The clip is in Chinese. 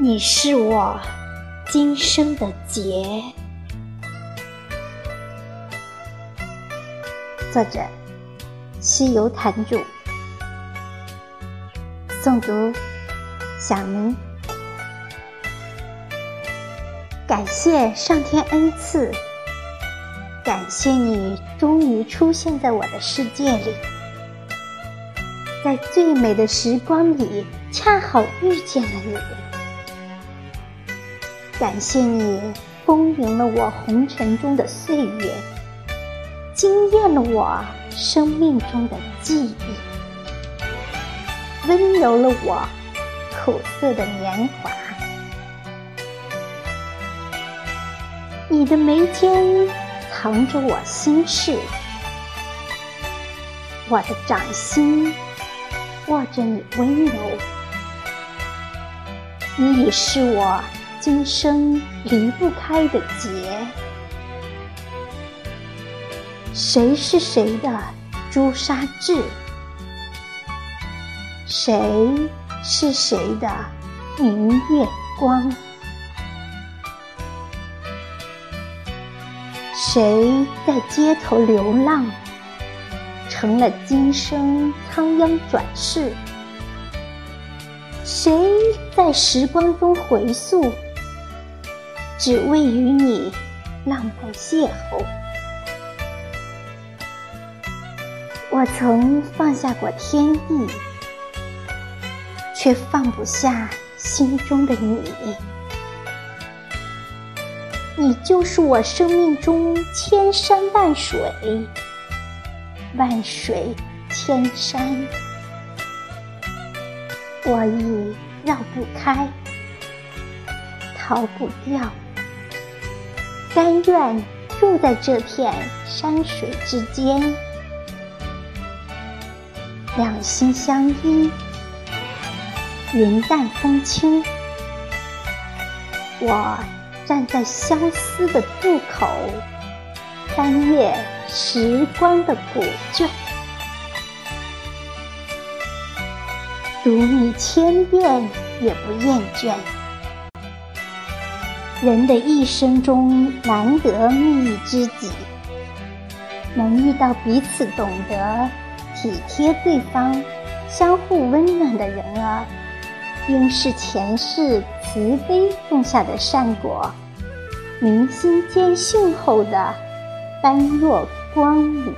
你是我今生的劫。作者：西游坛主，诵读：小明。感谢上天恩赐，感谢你终于出现在我的世界里，在最美的时光里，恰好遇见了你。感谢你丰盈了我红尘中的岁月，惊艳了我生命中的记忆，温柔了我苦涩的年华。你的眉间藏着我心事，我的掌心握着你温柔，你已是我今生离不开的劫。谁是谁的朱砂痣？谁是谁的明月光？谁在街头流浪，成了今生仓央转世？谁在时光中回溯，只为与你浪漫邂逅？我曾放下过天意，却放不下心中的你。你就是我生命中千山万水，万水千山，我已绕不开，逃不掉，甘愿住在这片山水之间，两心相依，云淡风轻，我。站在相思的渡口，翻阅时光的古卷，读你千遍也不厌倦。人的一生中难得觅一知己，能遇到彼此懂得体贴对方、相互温暖的人儿。应是前世慈悲种下的善果，明心见性后的般若光明。